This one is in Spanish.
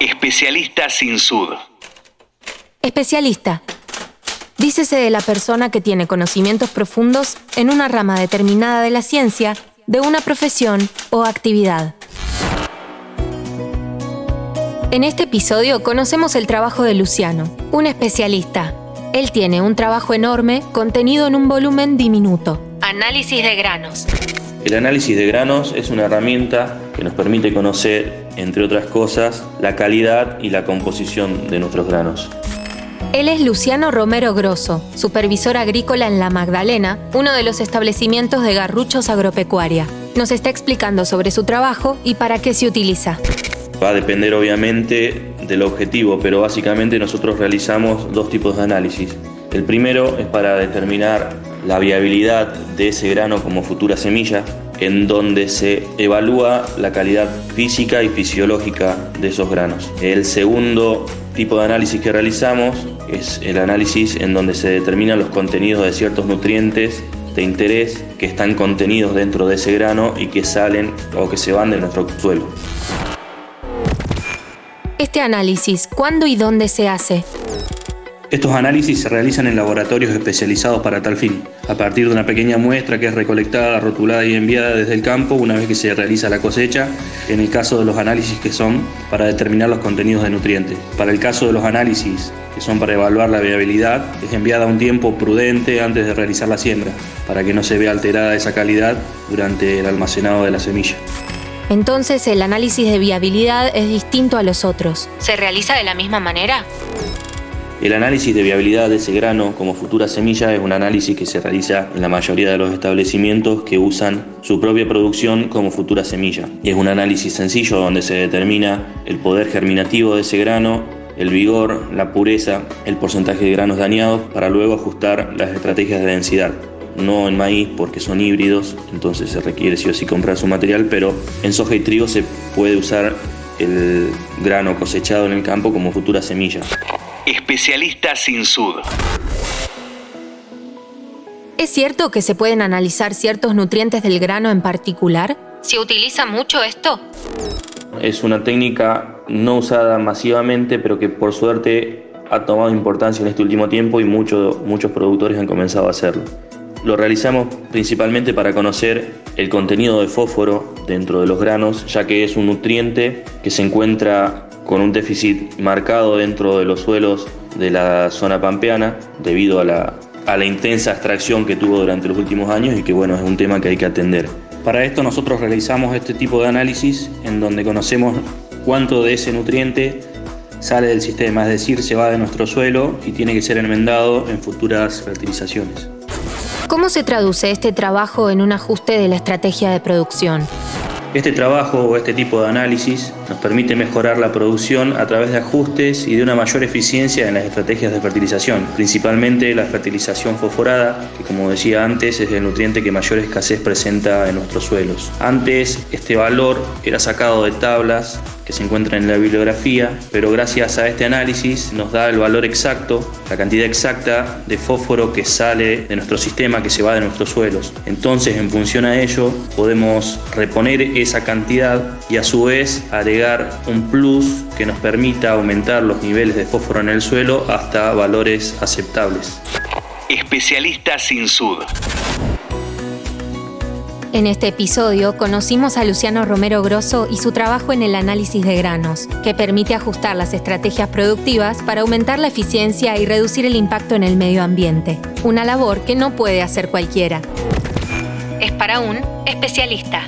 Especialista sin sud. Especialista. Dícese de la persona que tiene conocimientos profundos en una rama determinada de la ciencia, de una profesión o actividad. En este episodio conocemos el trabajo de Luciano, un especialista. Él tiene un trabajo enorme contenido en un volumen diminuto. Análisis de granos. El análisis de granos es una herramienta que nos permite conocer, entre otras cosas, la calidad y la composición de nuestros granos. Él es Luciano Romero Grosso, supervisor agrícola en La Magdalena, uno de los establecimientos de garruchos agropecuaria. Nos está explicando sobre su trabajo y para qué se utiliza. Va a depender obviamente del objetivo, pero básicamente nosotros realizamos dos tipos de análisis. El primero es para determinar la viabilidad de ese grano como futura semilla, en donde se evalúa la calidad física y fisiológica de esos granos. El segundo tipo de análisis que realizamos es el análisis en donde se determinan los contenidos de ciertos nutrientes de interés que están contenidos dentro de ese grano y que salen o que se van de nuestro suelo. Este análisis, ¿cuándo y dónde se hace? Estos análisis se realizan en laboratorios especializados para tal fin, a partir de una pequeña muestra que es recolectada, rotulada y enviada desde el campo una vez que se realiza la cosecha, en el caso de los análisis que son para determinar los contenidos de nutrientes. Para el caso de los análisis que son para evaluar la viabilidad, es enviada un tiempo prudente antes de realizar la siembra, para que no se vea alterada esa calidad durante el almacenado de la semilla. Entonces el análisis de viabilidad es distinto a los otros. ¿Se realiza de la misma manera? El análisis de viabilidad de ese grano como futura semilla es un análisis que se realiza en la mayoría de los establecimientos que usan su propia producción como futura semilla. Es un análisis sencillo donde se determina el poder germinativo de ese grano, el vigor, la pureza, el porcentaje de granos dañados para luego ajustar las estrategias de densidad. No en maíz porque son híbridos, entonces se requiere sí o sí comprar su material, pero en soja y trigo se puede usar el grano cosechado en el campo como futura semilla. Especialista sin sud. ¿Es cierto que se pueden analizar ciertos nutrientes del grano en particular? ¿Se utiliza mucho esto? Es una técnica no usada masivamente, pero que por suerte ha tomado importancia en este último tiempo y muchos muchos productores han comenzado a hacerlo. Lo realizamos principalmente para conocer el contenido de fósforo dentro de los granos, ya que es un nutriente que se encuentra con un déficit marcado dentro de los suelos de la zona pampeana debido a la, a la intensa extracción que tuvo durante los últimos años y que bueno, es un tema que hay que atender. Para esto nosotros realizamos este tipo de análisis en donde conocemos cuánto de ese nutriente sale del sistema, es decir, se va de nuestro suelo y tiene que ser enmendado en futuras fertilizaciones. ¿Cómo se traduce este trabajo en un ajuste de la estrategia de producción? Este trabajo o este tipo de análisis nos permite mejorar la producción a través de ajustes y de una mayor eficiencia en las estrategias de fertilización, principalmente la fertilización fosforada, que como decía antes es el nutriente que mayor escasez presenta en nuestros suelos. Antes este valor era sacado de tablas que se encuentran en la bibliografía, pero gracias a este análisis nos da el valor exacto, la cantidad exacta de fósforo que sale de nuestro sistema, que se va de nuestros suelos. Entonces, en función a ello, podemos reponer esa cantidad y a su vez agregar un plus que nos permita aumentar los niveles de fósforo en el suelo hasta valores aceptables. Especialista sin sud. En este episodio conocimos a Luciano Romero Grosso y su trabajo en el análisis de granos, que permite ajustar las estrategias productivas para aumentar la eficiencia y reducir el impacto en el medio ambiente. Una labor que no puede hacer cualquiera. Es para un especialista.